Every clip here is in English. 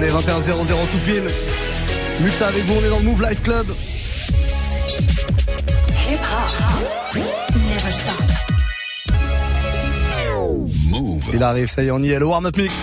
Allez, 21 00 tout pile. Muxa avec vous, on est dans le Move Life Club. Hip hop. Never stop. Move. Il arrive, ça y est, on y est, le warm-up mix.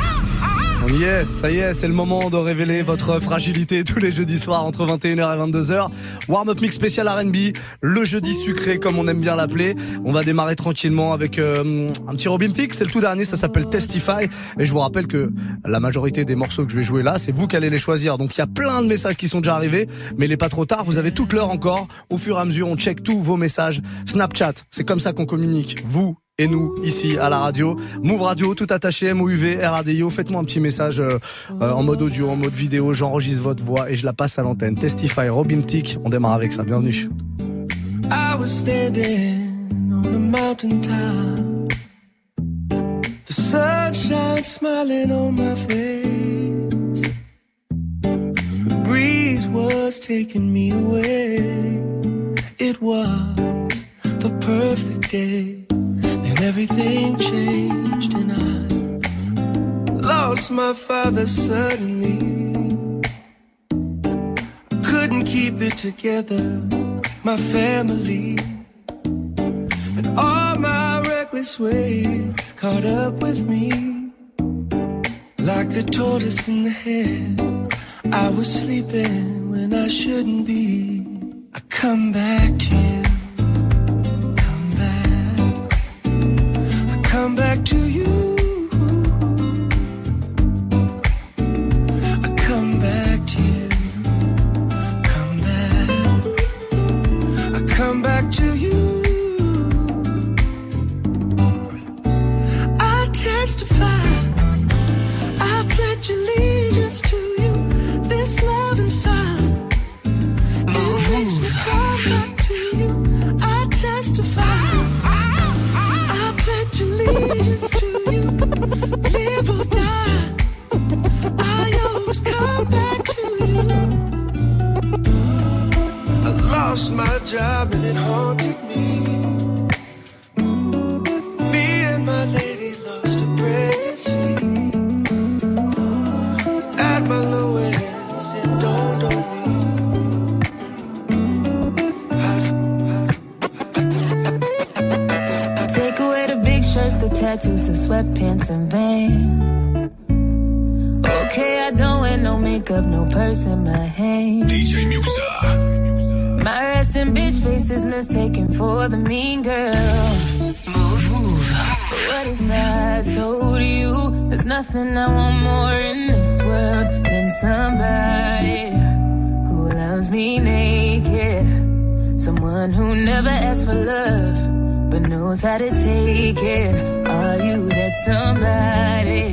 On y est, ça y est, c'est le moment de révéler votre fragilité tous les jeudis soirs entre 21h et 22h. Warm-up mix spécial R&B, le jeudi sucré comme on aime bien l'appeler. On va démarrer tranquillement avec euh, un petit Robin Thicke, c'est le tout dernier, ça s'appelle Testify. Et je vous rappelle que la majorité des morceaux que je vais jouer là, c'est vous qui allez les choisir. Donc il y a plein de messages qui sont déjà arrivés, mais il est pas trop tard, vous avez toute l'heure encore. Au fur et à mesure, on check tous vos messages. Snapchat, c'est comme ça qu'on communique. Vous et nous ici à la radio. Move Radio, tout attaché, MOUV, RADIO. Faites-moi un petit message euh, euh, en mode audio, en mode vidéo. J'enregistre votre voix et je la passe à l'antenne. Testify, Robin Tick. On démarre avec ça. Bienvenue. I was standing on a mountain top. The sunshine smiling on my face. Breeze was taking me away. It was the perfect day. Everything changed and I lost my father suddenly. I couldn't keep it together, my family. And all my reckless ways caught up with me. Like the tortoise in the head, I was sleeping when I shouldn't be. I come back to you. If I told you there's nothing I want more in this world than somebody who loves me naked? Someone who never asks for love but knows how to take it. Are you that somebody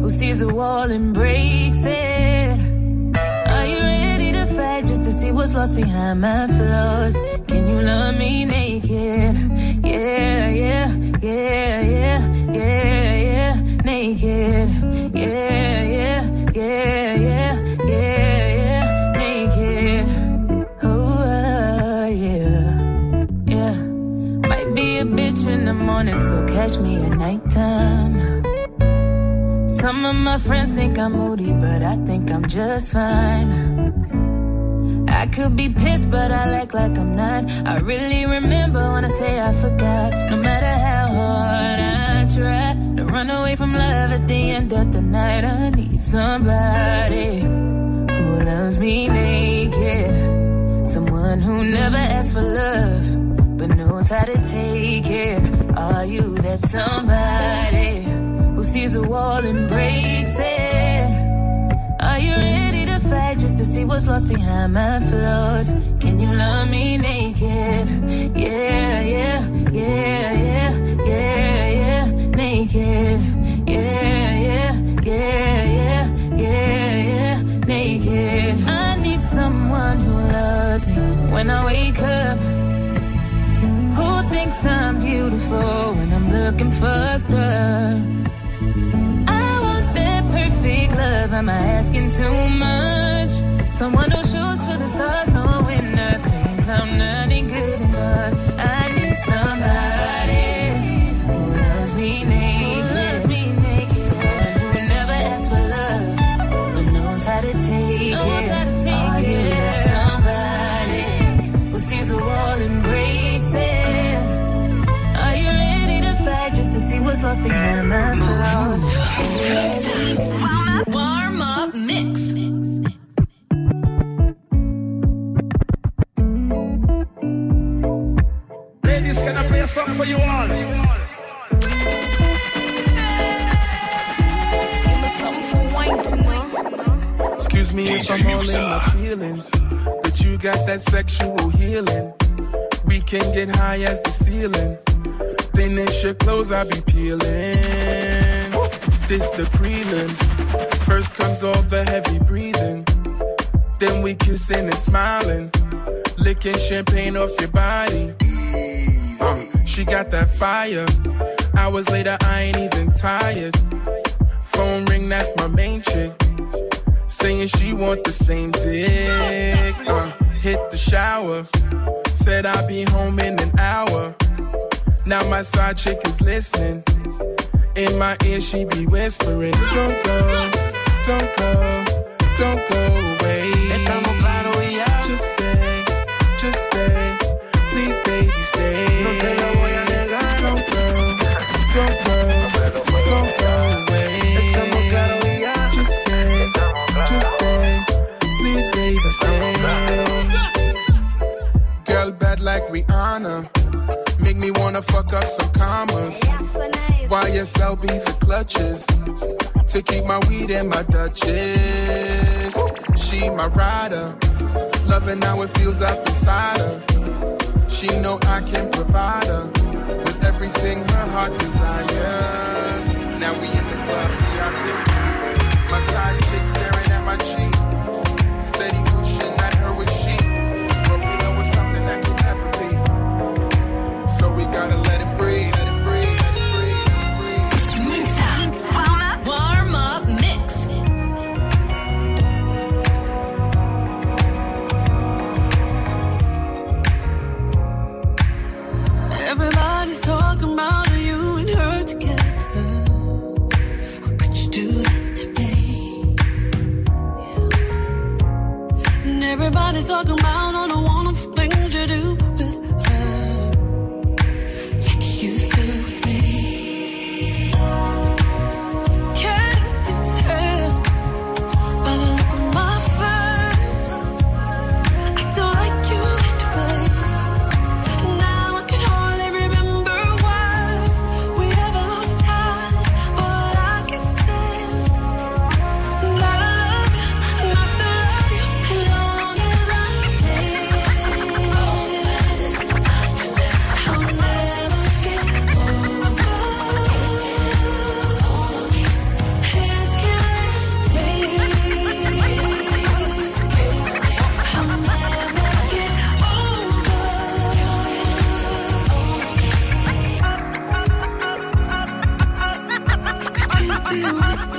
who sees a wall and breaks it? Are you ready to fight just to see what's lost behind my flaws? You love me naked? Yeah, yeah, yeah, yeah, yeah, yeah, naked. Yeah, yeah, yeah, yeah, yeah, yeah, naked. Oh, uh, yeah, yeah. Might be a bitch in the morning, so catch me at nighttime. Some of my friends think I'm moody, but I think I'm just fine. I could be pissed, but I act like I'm not. I really remember when I say I forgot. No matter how hard I try to run away from love at the end of the night, I need somebody who loves me naked. Someone who never asks for love, but knows how to take it. Are you that somebody who sees a wall and breaks it? Are you ready to fight just to see what's lost behind my flaws. Can you love me naked? Yeah, yeah, yeah, yeah, yeah, yeah, naked. Yeah, yeah, yeah, yeah, yeah, yeah, naked. I need someone who loves me when I wake up. Who thinks I'm beautiful when I'm looking fucked up? I want that perfect love. Am I asking too much? Someone who shoots for the stars, knowing nothing. I'm not play something for you all? Give me something for wine tonight. Excuse me if I'm all in my feelings, but you got that sexual healing. We can get high as the ceiling. Finish your clothes, I'll be peeling. This the prelims. First comes all the heavy breathing. Then we kissing and smiling. Licking champagne off your body. Uh, she got that fire. Hours later, I ain't even tired. Phone ring, that's my main chick. Saying she want the same dick. Uh, hit the shower. Said I'll be home in an hour. Now my side chick is listening. In my ear, she be whispering, Don't go, don't go, don't go away. Girl bad like Rihanna. Make me wanna fuck up some commas. YSL be the clutches. To keep my weed in my Dutchess. She my rider. Loving how it feels up inside her. She know I can provide her with everything her heart desires. Now we in the club. My side chick staring at my cheek. Gotta let it breathe, let it breathe, let it breathe, let it Warm up, warm up mix. Everybody's talking about you and her together. How could you do that to me? Yeah. And everybody's talking about Okay,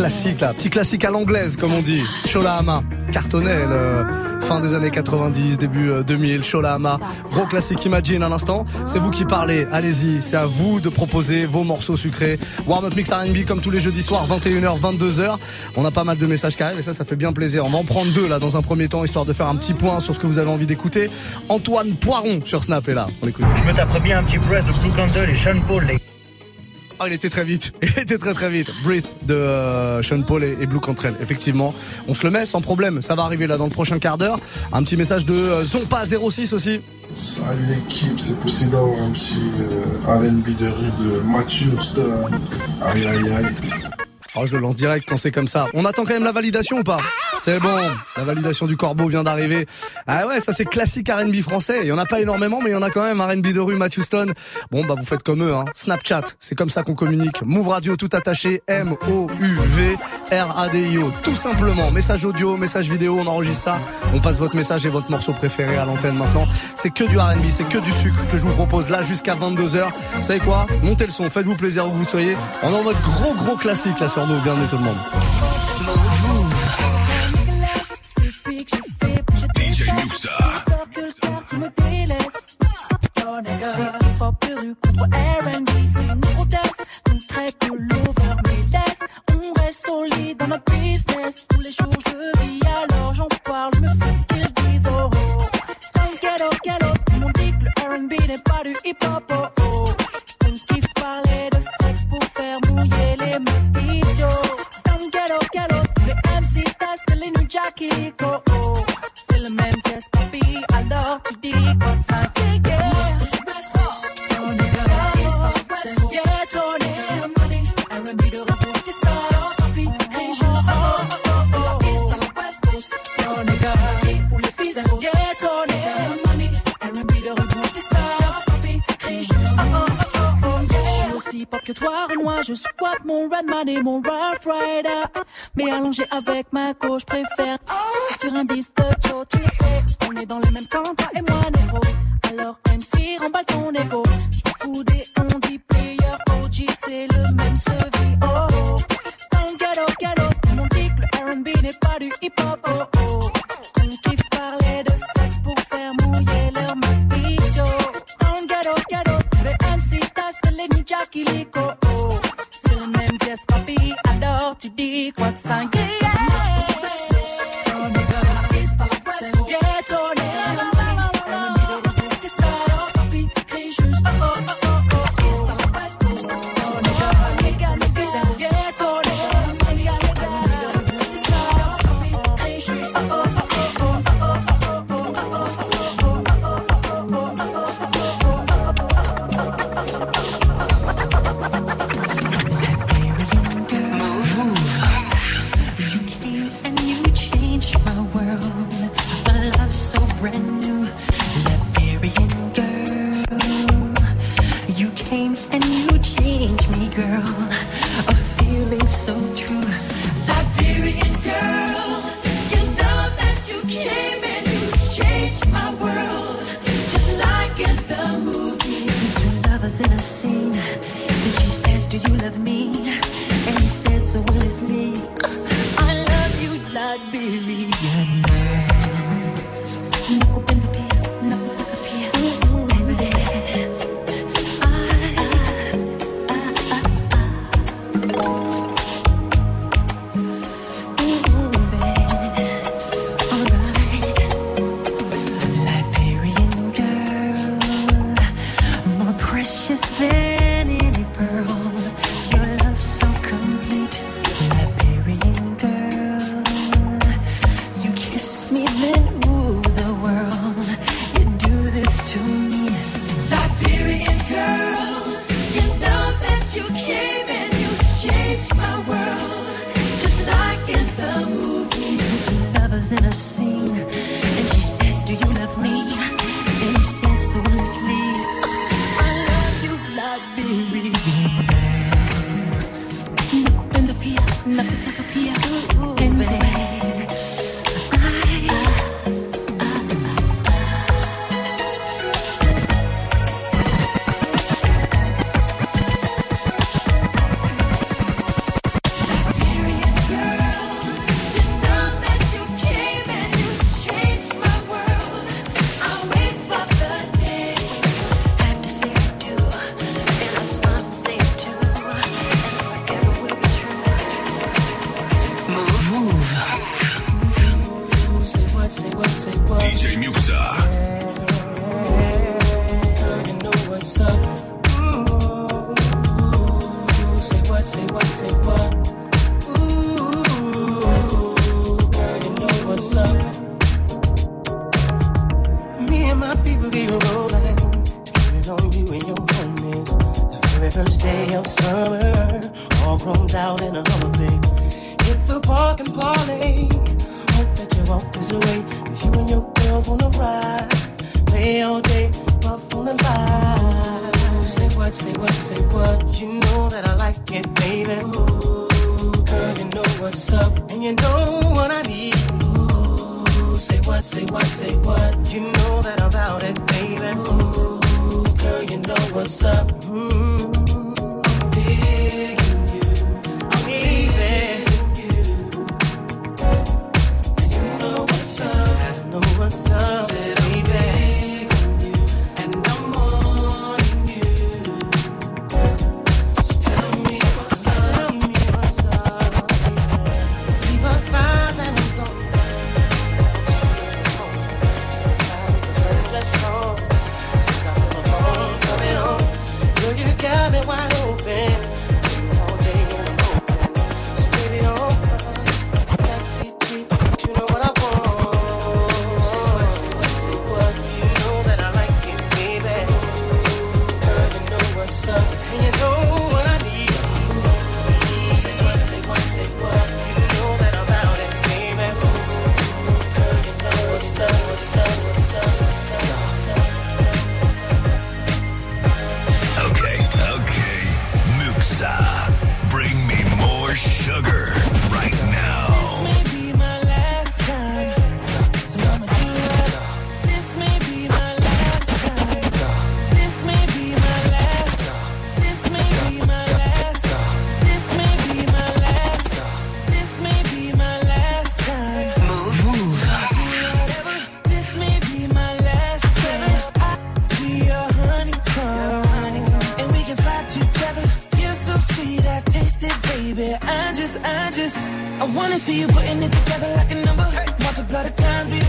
classique là, petit classique à l'anglaise comme on dit. Hama, cartonnait le fin des années 90, début euh, 2000, Hama, gros classique Imagine à l'instant. C'est vous qui parlez, allez-y, c'est à vous de proposer vos morceaux sucrés. Warm Up Mix R&B comme tous les jeudis soirs 21h 22h. On a pas mal de messages qui arrivent et ça ça fait bien plaisir. On va en prendre deux là dans un premier temps histoire de faire un petit point sur ce que vous avez envie d'écouter. Antoine Poiron sur Snap est là, on écoute. Je me taperais bien un petit press de Blue Candle et Sean Paul les ah, il était très vite. Il était très très vite. Breathe de euh, Sean Paul et, Blue Cantrell. Effectivement, on se le met sans problème. Ça va arriver là dans le prochain quart d'heure. Un petit message de euh, Zompa06 aussi. Salut l'équipe, c'est poussé un petit euh, RB de rue de Matthew Aïe aïe aïe. Oh, je le lance direct quand c'est comme ça. On attend quand même la validation ou pas C'est bon, la validation du corbeau vient d'arriver. Ah ouais, ça c'est classique R&B français. Il y en a pas énormément, mais il y en a quand même. R&B de rue, Matthew Stone. Bon, bah vous faites comme eux, hein. Snapchat, c'est comme ça qu'on communique. Move Radio tout attaché, M-O-U-V R-A-D-I-O. Tout simplement, message audio, message vidéo, on enregistre ça. On passe votre message et votre morceau préféré à l'antenne maintenant. C'est que du R&B, c'est que du sucre que je vous propose là jusqu'à 22h. Vous savez quoi? Montez le son, faites-vous plaisir où vous soyez. On est en gros gros classique là sur nous. Bienvenue tout le monde. DJ Muxa. C'est hip-hop de rue contre R&B, c'est une proteste concrète de l'over me laisse. On reste solide dans notre business. Tous les jours je vis, alors j'en parle, me fous ce qu'ils disent. Oh, oh. Dans le ghetto, ghetto, tout le monde dit que le R&B n'est pas du hip-hop. Oh, oh. MC in new Jackie. Oh, oh. Même test, papi, alors tu dis quoi de yeah, yeah. Renoir, je squatte mon Redman et mon Rough Rider. Mais allongé avec ma gauche, préfère sur un disque de Joe, tu sais. On est dans le même camp, toi et moi, négro. Alors MC, remballe ton ego. Je fous des on dit player, OG, c'est le même sevi. Oh, oh. Dans le tout le monde dit que le R&B n'est pas du hip-hop. Oh, oh. Qu'on kiffe parler de sexe pour faire mouiller leur meuf pidjo. Dans le les MC testent les Jackie Lico. Papi. Alors tu dis quoi de ça, out in a baby Hit the park and parlay. Hope that you walk this away. Cause you and your girl wanna ride. Play all day, puff on the line. Ooh, say what, say what, say what. You know that I like it, baby. Ooh, girl, you know what's up. And you know what I need. Ooh, say what, say what, say what. You know that I'm about it, baby. Ooh, girl, you know what's up. Mm-hmm. see you putting it together like a number. Multiply the times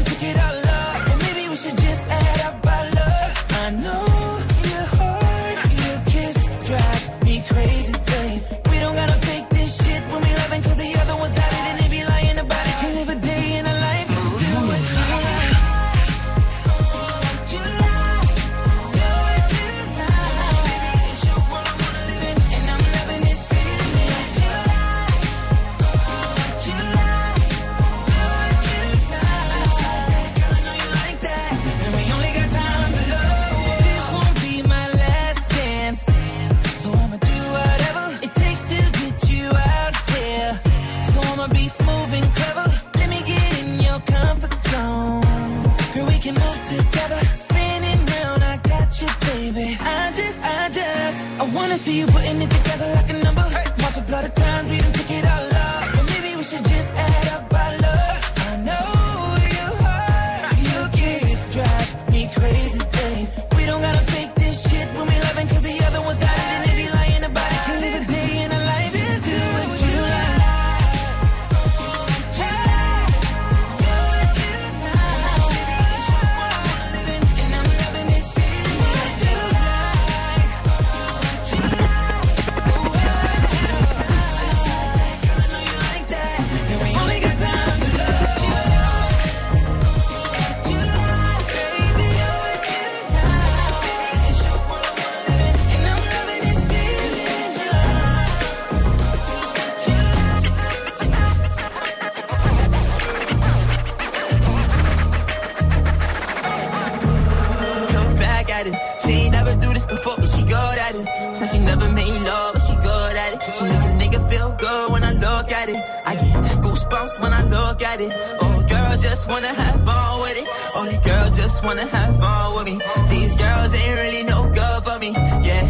it. Oh, girl, just wanna have fun with it. Oh, girl, just wanna have fun with me. These girls ain't really no good for me. Yeah.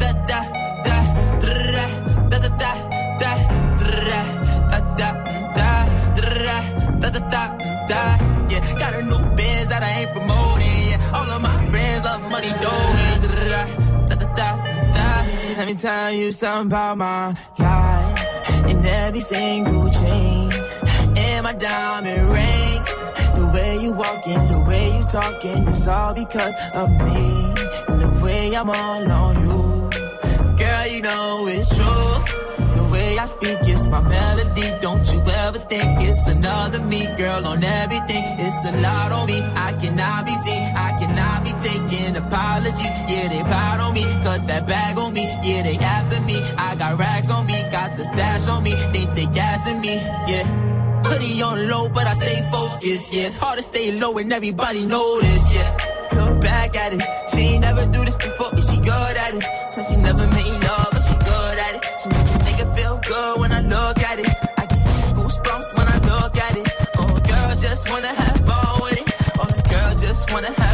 Da da da da da da da da da da da da da da da da da Yeah, got a new biz that I ain't promoting. Yeah, all of my friends love money doing. Da da da da da. Let me tell you something about my life and every single change my diamond rings. The way you walking, the way you talking, it's all because of me and the way I'm all on you. Girl, you know it's true. The way I speak is my melody. Don't you ever think it's another me, girl, on everything. It's a lot on me. I cannot be seen. I cannot be taking apologies. Yeah, they proud on me. Cause that bag on me. Yeah, they after me. I got rags on me. Got the stash on me. Think they gassing me. Yeah. Hoodie on low, but I stay focused. Yeah, it's hard to stay low and everybody this. Yeah, look back at it. She ain't never do this before, but she good at it. So she never made love, but she good at it. She make a nigga feel good when I look at it. I get goosebumps when I look at it. Oh, girl, just wanna have fun with it. Oh, girl, just wanna have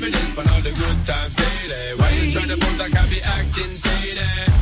Reminisce on all the good times daily. Why you tryna pose like I be acting shady?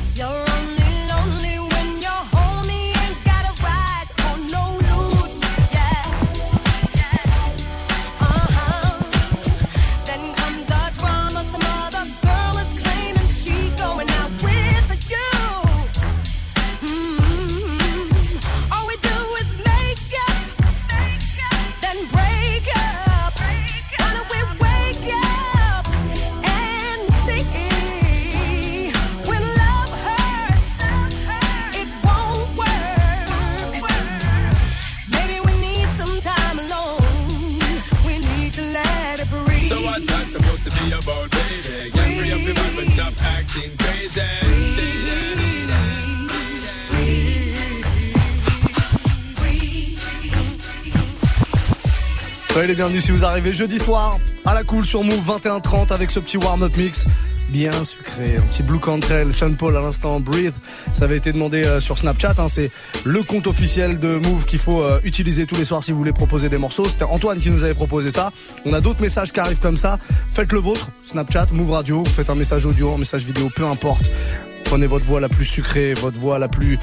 Bienvenus si vous arrivez jeudi soir à la cool sur Move 21.30 avec ce petit warm-up mix bien sucré. Un petit Blue Cantrell, Sean Paul à l'instant, Breathe. Ça avait été demandé euh, sur Snapchat. hein. C'est le compte officiel de Move qu'il faut euh, utiliser tous les soirs si vous voulez proposer des morceaux. C'était Antoine qui nous avait proposé ça. On a d'autres messages qui arrivent comme ça. Faites le vôtre. Snapchat, Move Radio. Vous faites un message audio, un message vidéo, peu importe. Prenez votre voix la plus sucrée, votre voix la plus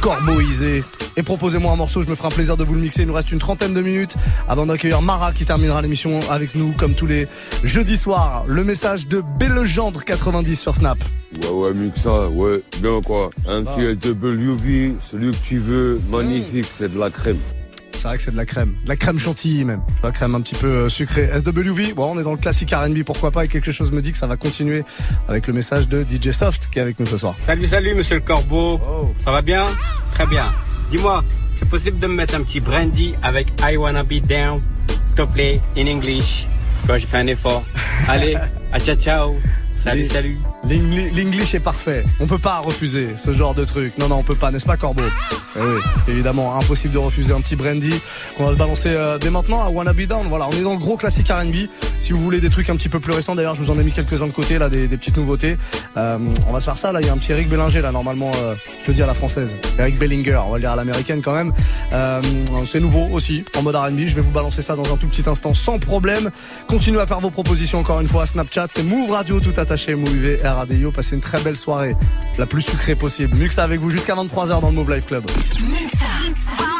corboisée. Et proposez-moi un morceau, je me ferai un plaisir de vous le mixer. Il nous reste une trentaine de minutes avant d'accueillir Mara qui terminera l'émission avec nous comme tous les jeudis soirs. Le message de Bellegendre 90 sur Snap. Ouais, ouais, ça, ouais, bien quoi. Un petit SWV, celui que tu veux, magnifique, c'est de la crème. C'est vrai que c'est de la crème, de la crème chantilly même, de la crème un petit peu euh, sucrée. SWV, bon, on est dans le classique R&B, pourquoi pas, et quelque chose me dit que ça va continuer avec le message de DJ Soft qui est avec nous ce soir. Salut, salut, monsieur le corbeau. Ça va bien? Très bien. Dis-moi, c'est possible de me mettre un petit brandy avec I Wanna Be Down S'il te plaît, in English? Vois, j'ai fait un effort. Allez, à ciao, ciao. Salut, salut. L'Engli- L'English est parfait. On peut pas refuser ce genre de truc. Non, non, on peut pas, n'est-ce pas, Corbeau? Eh oui, évidemment, impossible de refuser un petit brandy qu'on va se balancer euh, dès maintenant à Wanna Be Down. Voilà, on est dans le gros classique R&B. Si vous voulez des trucs un petit peu plus récents, d'ailleurs, je vous en ai mis quelques-uns de côté, là, des, des petites nouveautés. Euh, on va se faire ça, là. Il y a un petit Eric Bellinger, là, normalement, euh, je le dis à la française. Eric Bellinger, on va le dire à l'américaine quand même. C'est nouveau aussi, en mode R&B. Je vais vous balancer ça dans un tout petit instant, sans problème. Continuez à faire vos propositions encore une fois. Snapchat, c'est Move Radio, tout attaché, Move UV, RADIO. Passez une très belle soirée, la plus sucrée possible. Muxa avec vous jusqu'à 23h dans le Move Life Club. Muxa.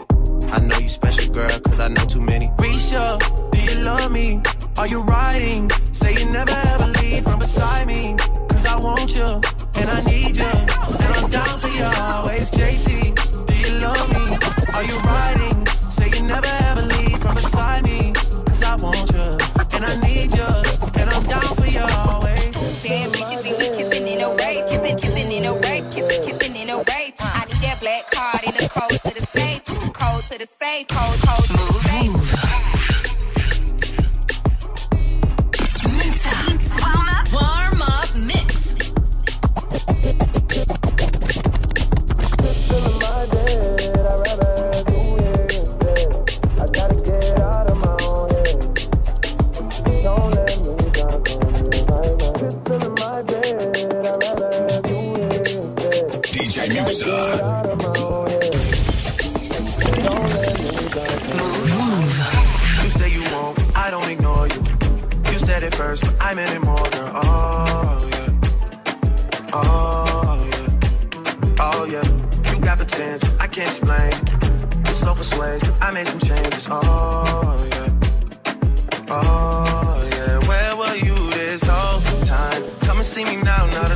I know you special, girl, cause I know too many. Risha, do you love me? Are you riding? Say you never ever leave from beside me. Cause I want you, and I need you. And I'm down for you always. JT, do you love me? Are you riding? Say you never ever leave from beside me. Cause I want you, and I need you. And I'm down for you always. Bad bitches see we kissing in a wave, kissing, kissing in a wave, kissing, kissing in a wave. I need that black card in the code to the safe, to the safe, code, code to the it first, but I meant it more, girl. Oh, yeah. Oh, yeah. Oh, yeah. You got potential, I can't explain. You're so persuasive, I made some changes. Oh, yeah. Oh, yeah. Where were you this whole time? Come and see me now, not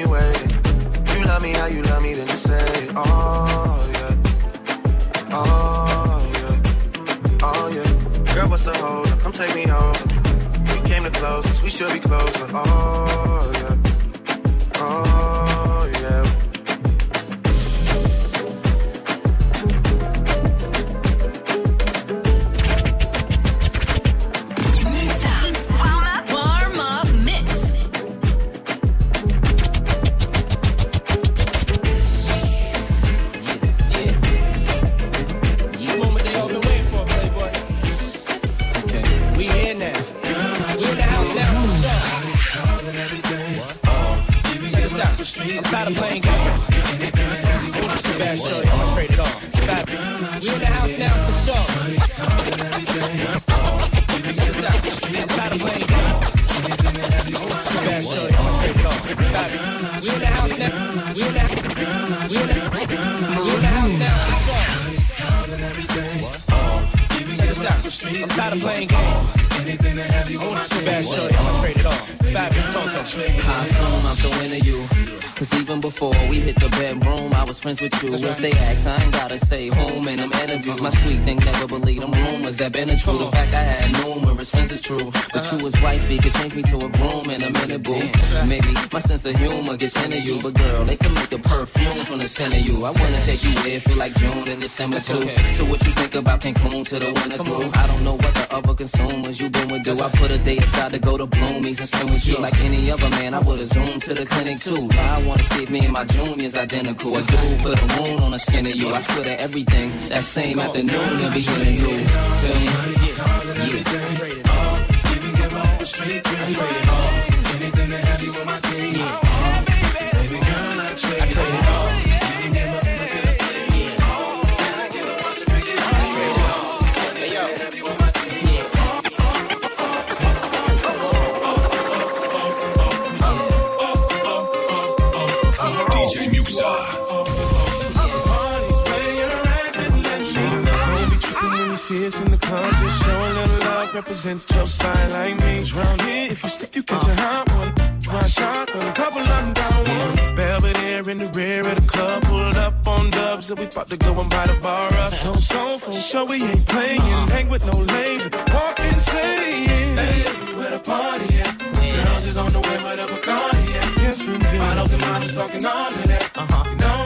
me waiting. You love me how you love me, then just say. Oh, yeah. Oh, yeah. Oh, yeah. Girl, what's the hold up? Come take me over. We came the closest, we should be closer. Oh, tired of playing games. to have you on my team. Bad shorty, I'ma trade it all. Fabolous Toto. I assume I'm so into you. Cause even before we hit the bedroom, I was friends with you. If they ask, I ain't gotta say whom in them interviews. My sweet thing never believe them rumors that been a true. The fact I had numerous friends is true. But you as wifey could change me to a groom in a minute, boo. Maybe my sense of humor gets into you. But girl, they can make the perfume from the scent of you. I wanna take you where feel like June and December too. So what you think about Cancun to the winter through? I don't know what the other consumers you been with do. I put a day aside to go to Bloomies and spend with you like any other man. I would've zoomed to the clinic too. I wanna see if me and my junior's identical. A dude put a wound on the skin of you. I swear to everything. That same afternoon, they'll be hitting you. Feel me? Even give straight girl. Trade all. Anything to represent your side like me. round here, if you slip, you catch a hot one. One shot, a couple of down one. Belvedere in the rear of the club, pulled up on dubs, and we about to go and buy the bar up. So, so, for sure, we ain't playing. Hang with no lames, walk insane. Hey, where the party at? Girls is on the way, where the Bacardi at? Yes, we do. Bottles and models talking all of that. Uh-huh. You know,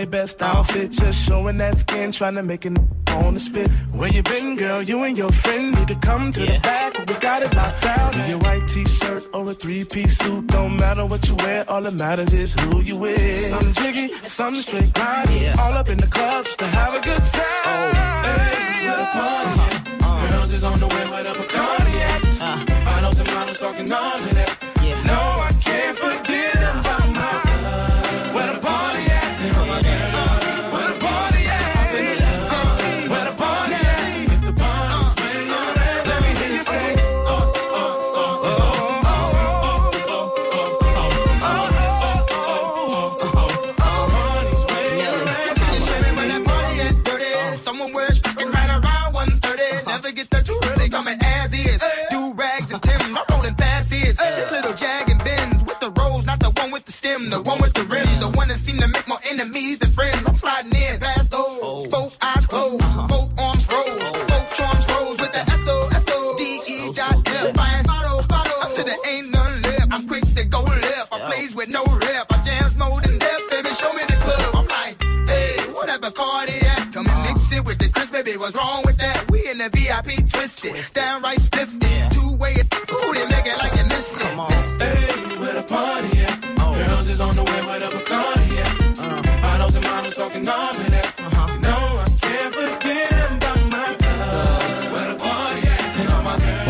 their best outfit, just showing that skin, trying to make it on the spit. Where you been, girl? You and your friend need to come to the back. We got it locked down. In your white t-shirt or a three-piece suit, don't matter what you wear. All that matters is who you with. Some jiggy, some straight grind. All up in the club just to have a good time. Oh, Hey, where the party at? Girls is on the way, where the Bacardi at? Bottles and models talking all of that.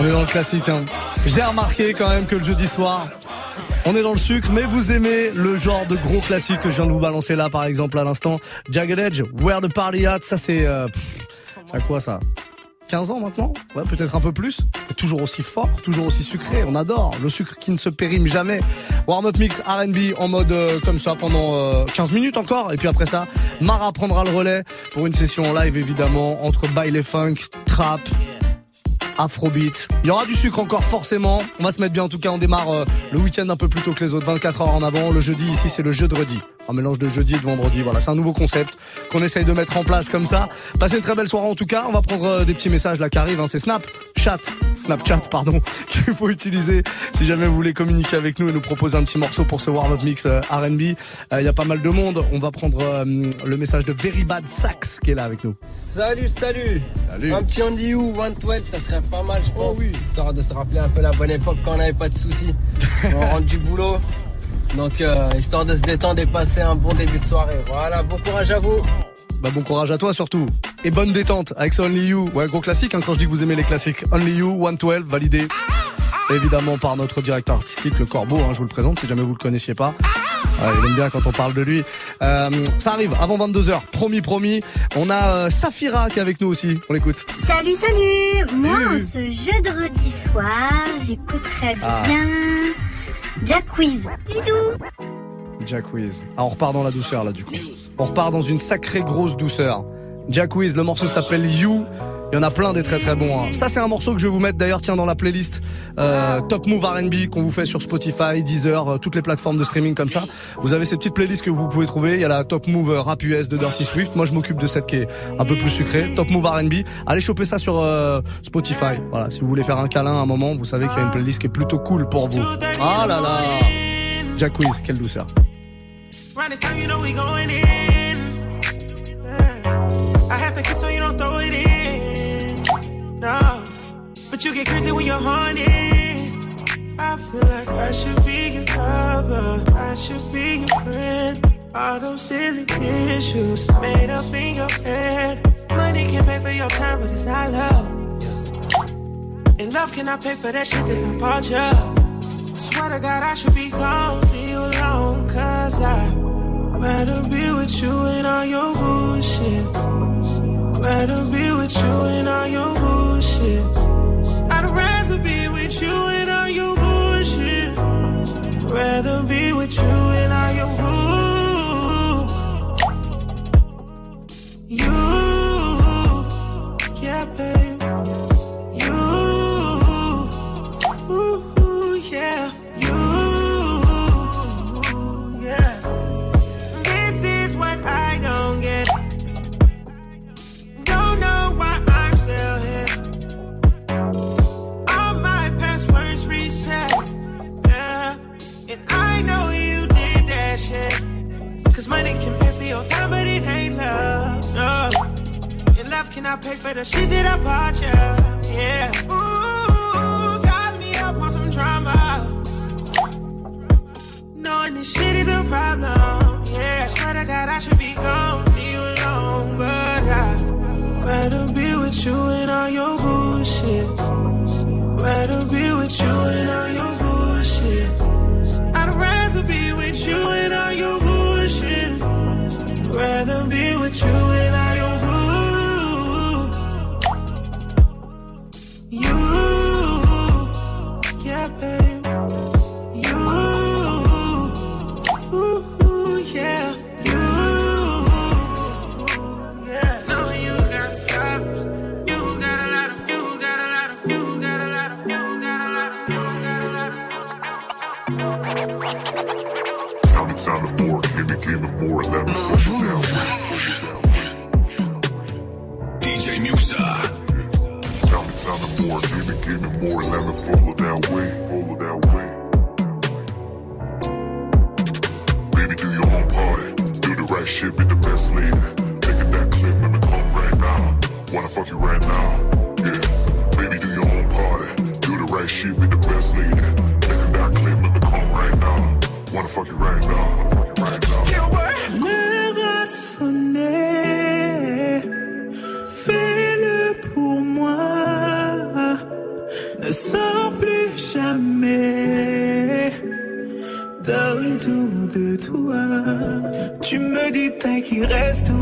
On est dans le classique. Hein. J'ai remarqué quand même que le jeudi soir, on est dans le sucre, mais vous aimez le genre de gros classique que je viens de vous balancer là, par exemple, à l'instant. Jagged Edge, Where the Party At, ça c'est... Euh, ça quoi ça? 15 ans maintenant? Ouais, peut-être un peu plus. Toujours aussi fort, toujours aussi sucré. On adore le sucre qui ne se périme jamais. Warm Up Mix R&B en mode euh, comme ça pendant euh, 15 minutes encore. Et puis après ça, Mara prendra le relais pour une session en live évidemment entre baile funk, trap, Afrobeat. Il y aura du sucre encore forcément. On va se mettre bien en tout cas. On démarre euh, le week-end un peu plus tôt que les autres, 24 heures en avant. Le jeudi ici c'est le jeudi. Un mélange de jeudi et de vendredi. Voilà, c'est un nouveau concept qu'on essaye de mettre en place comme ça. Passez une très belle soirée en tout cas. On va prendre euh, des petits messages là qui arrivent. hein. C'est Snap, Chat, Snapchat pardon, qu'il faut utiliser si jamais vous voulez communiquer avec nous et nous proposer un petit morceau pour ce warm-up mix euh, R&B. Euh, Il y a pas mal de monde. On va prendre euh, le message de Very Bad Sax qui est là avec nous. Salut, salut, Salut. Un petit Only You, 112, ça serait pas mal, je pense, histoire de se rappeler un peu la bonne époque quand on n'avait pas de soucis. on rentre du boulot, donc euh, histoire de se détendre et passer un bon début de soirée. Voilà, bon courage à vous. Bah bon courage à toi surtout. Et bonne détente avec ce Only You. Ouais, gros classique hein, quand je dis que vous aimez les classiques. Only You, 112, validé. évidemment par notre directeur artistique, le Corbeau. hein, je vous le présente si jamais vous le connaissiez pas. Ouais, il aime bien quand on parle de lui. Euh, ça arrive avant 22h, promis, promis. On a euh, Safira qui est avec nous aussi. On l'écoute. Salut, salut Moi, Oui, en ce jeudi soir, j'écouterai Ah. bien Jack Quiz. Bisous Jack Wiz. Ah, on repart dans la douceur là du coup. On repart dans une sacrée grosse douceur. Jack Wiz, le morceau s'appelle You. Il y en a plein des très très bons. hein. Ça c'est un morceau que je vais vous mettre d'ailleurs tiens dans la playlist euh, Top Move R&B qu'on vous fait sur Spotify, Deezer, euh, toutes les plateformes de streaming comme ça. Vous avez ces petites playlists que vous pouvez trouver. Il y a la Top Move euh, Rap US de Dirty Swift. Moi je m'occupe de cette qui est un peu plus sucrée. Top Move R&B. Allez choper ça sur Spotify. Voilà, si vous voulez faire un câlin à un moment, vous savez qu'il y a une playlist qui est plutôt cool pour vous. Ah là là. Jack Wiz, quelle douceur. No, but you get crazy when you're horny. I feel like I should be your lover. I should be your friend. All those silly issues made up in your head. Money can pay for your time, but it's not love. And love cannot pay for that shit that I bought you. Swear to God, I should be gone, you alone, cause I rather be with you and all your bullshit. Rather be with you and all your bullshit. I'd rather be with you and all your bullshit. Rather be with you and all your bull. Cannot pay for the shit that I bought you. Yeah. Ooh, got me up on some drama. Knowing this shit is a problem. Yeah, I swear to God, I should be gone, leave alone. But I'd rather be with you and all your bullshit. Rather be with you and all more? Give me, give me more. Me push it down. DJ. How many times the more? Give me, give me more. Let me follow that way. Follow that way. Baby, do your own party. Do the right shit, be the best lady. Taking that clip, let me come right now. Wanna fuck you right now. Yeah. Baby, do your own party. Do the right shit, be the best lady. Taking that clip, let me come right now. Wanna fuck you. Right now. Toi. Tu me dis t'as qui reste.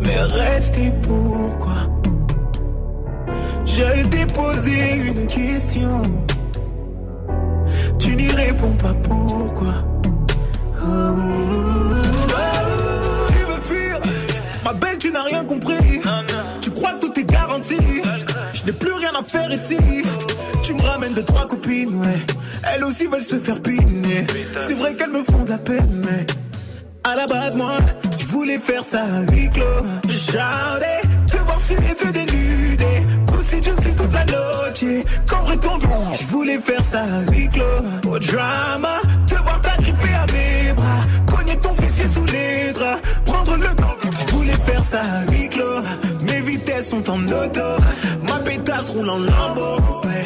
Mais rester pourquoi? J'ai déposé une question. Tu n'y réponds pas pourquoi? Tu veux fuir? Ma belle, tu n'as rien compris. Tu crois que tout est garanti. Je n'ai plus rien à faire ici. De trois copines, ouais. Elles aussi veulent se faire piner. C'est vrai qu'elles me font de la peine, mais. À la base, moi, je voulais faire ça à huis clos. J'allais te voir sur et te dénuder. Pousser je sais toute la noche. Cambre ton dos. Je voulais faire ça à huis clos. Au drama, te voir t'agripper à mes bras. Cogner ton fessier sous les draps. Prendre le temps. Je voulais faire ça à huis clos. Mes vitesses sont en auto. Ma pétasse roule en lambeau. Ouais.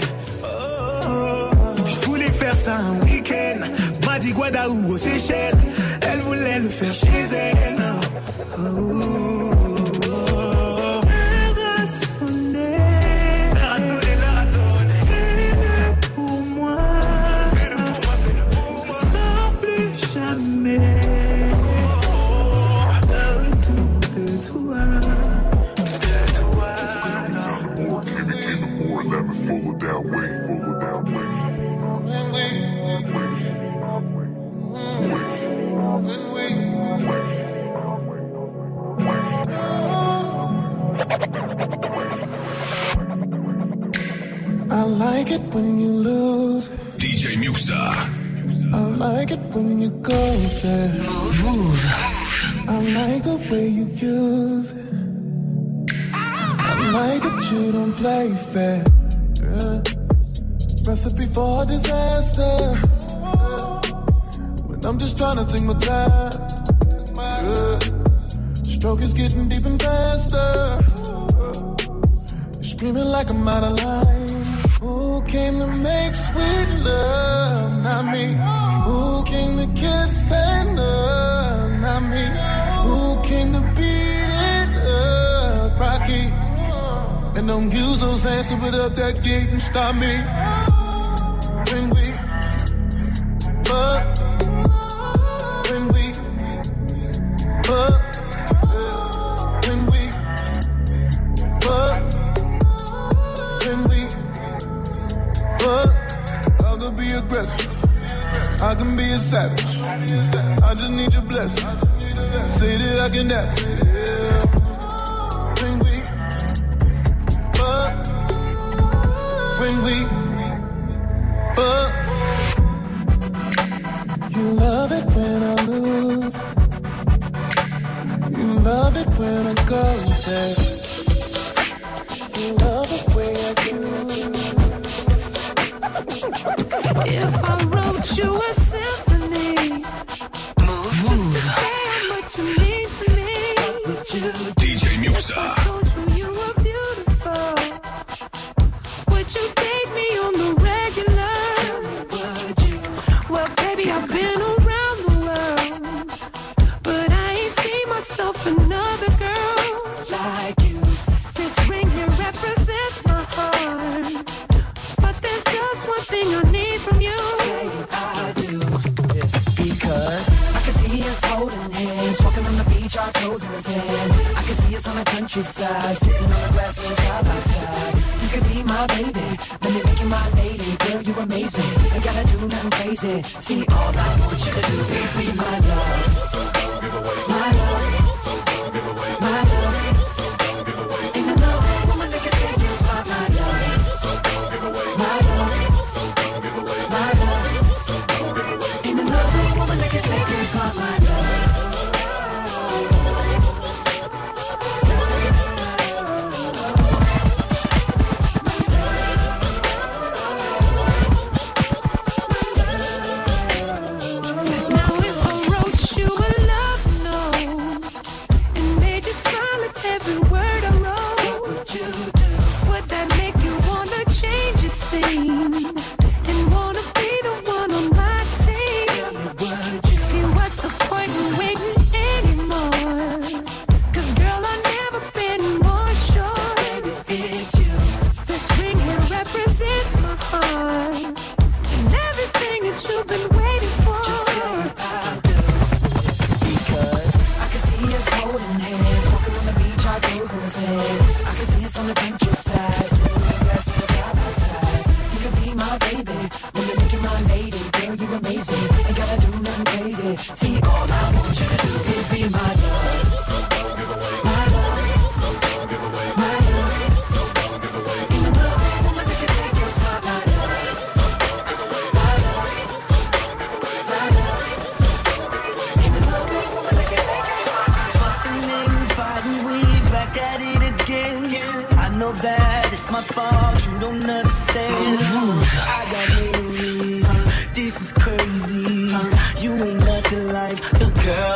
Un week-end. M'a dit Guadaou aux Seychelles. Elle voulait le faire chez elle. Oh. When you lose. DJ Muxxa. I like it when you go there. Move, move. I like the way you use it. I like that you don't play fair. Yeah. Recipe for disaster. When I'm just trying to take my time. Yeah. Stroke is getting deep and faster. You're screaming like I'm out of line. Who came to make sweet love? Not me. Who came to kiss and love? Not me. Who came to beat it up? Rocky. And don't use those hands to put up that gate and stop me. When we fuck. Aggressive. I can be a savage. I just need your blessing. Say that I can have it. When we fuck. When we fuck. You love it when I lose. You love it when I go there. Ain't gotta do nothing crazy. See, all I want you to do is be my love. My love.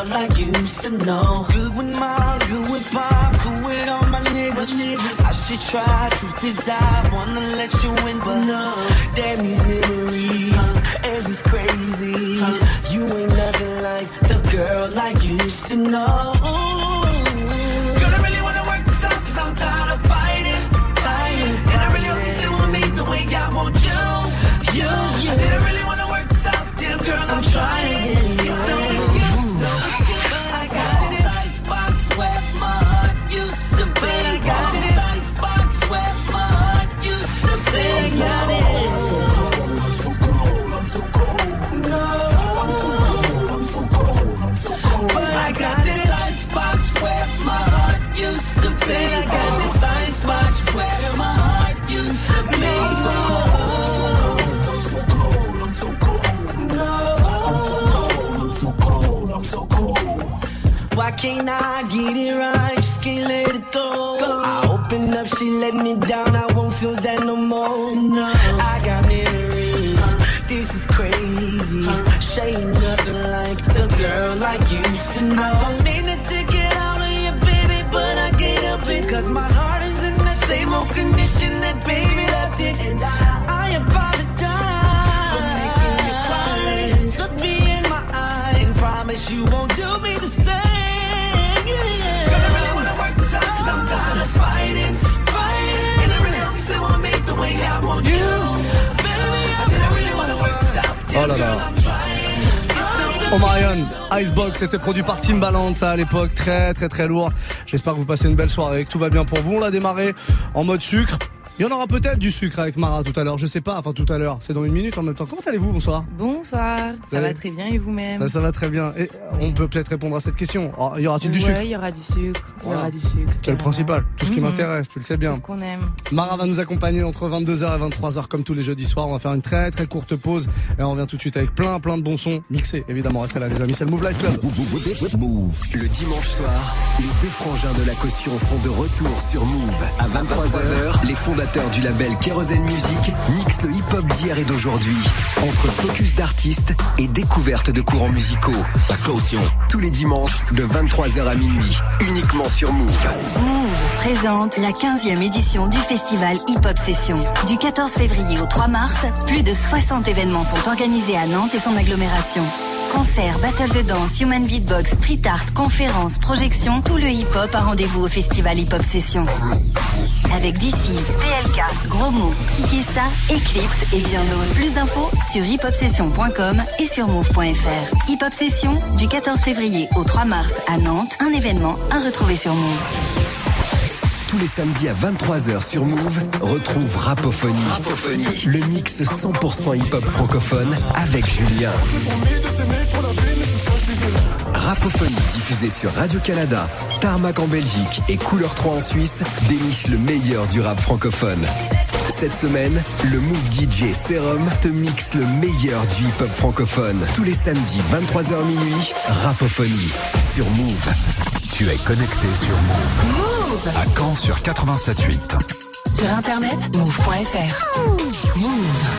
Girl I used to know. Good with mom, good with pop, cool with all my niggas. I should try, truth is I wanna let you in, but no. Damn these memories, and it's crazy. You ain't nothing like the girl I used to know. Girl, I really wanna work this out 'cause I'm tired of fighting. Tired, and I really hope you still want me the way I want you. You, you. I said I really wanna work this out, damn girl, I'm trying. said I got this ice where my heart used to. I'm so cold, I'm so cold, I'm so cold. Why can't I get it right? Just can't let it go. I open up, she let me down. I won't feel that no more. No, I got memories. This is crazy. She ain't nothing like the girl I used to know. Cause my heart is in the same old condition that baby left it. And I, apologize for making you cry. Look me in my eyes and promise you won't do me the same. Yeah. Girl, I really wanna work this out cause I'm tired of fighting, fighting. And I really hope you still want me the way I want you. Baby, I said I really wanna work this out. Oh là là. Omarion, Icebox, c'était produit par Timbaland, ça à l'époque, très très très lourd. J'espère que vous passez une belle soirée, que tout va bien pour vous. On l'a démarré en mode sucre. Il y en aura peut-être du sucre avec Mara tout à l'heure, je sais pas, enfin tout à l'heure, c'est dans une minute en même temps. Comment allez-vous Bonsoir. Bonsoir, ça Allez. va très bien et vous-même Ça, ça va très bien. Et on peut peut-être répondre à cette question. Oh, y aura-t-il du sucre il y aura du sucre, il y Voilà. aura du sucre. C'est le principal, tout ce qui Mhm. m'intéresse, tu le sais bien. Tout ce qu'on aime. Mara va nous accompagner entre 22h et 23h comme tous les jeudis soirs. On va faire une très très courte pause et on revient tout de suite avec plein plein de bons sons mixés. Évidemment, restez là les amis, c'est le Move Life Club. Move. Le dimanche soir, les deux frangins de la caution sont de retour sur Move. À 23h, les fondateurs du label Kérosène Music mixent le hip-hop d'hier et d'aujourd'hui. Entre focus d'artistes et découverte de courants musicaux. La caution. Tous les dimanches, de 23h à minuit. Uniquement sur Move. Move présente la 15e édition du festival Hip Hop Session. Du 14 février au 3 mars, plus de 60 événements sont organisés à Nantes et son agglomération. Concerts, battles de danse, human beatbox, street art, conférences, projections, tout le hip-hop a rendez-vous au festival Hip Hop Session. Avec DC's, Gros Mots, Kikessa, Eclipse et bien d'autres. Plus d'infos sur hiphopsession.com et sur move.fr. Hip Hop Session du 14 février au 3 mars à Nantes, un événement à retrouver sur Move. Tous les samedis à 23h sur Move, retrouve Rapophonie. Le mix 100% hip-hop francophone avec Julien. Rapophonie diffusée sur Radio-Canada, Tarmac en Belgique et Couleur 3 en Suisse déniche le meilleur du rap francophone. Cette semaine, le Move DJ Serum te mixe le meilleur du hip-hop francophone. Tous les samedis 23h minuit, Rapophonie sur Move. Tu es connecté sur Move. Move À Caen sur 87.8. Sur internet, move.fr. Move.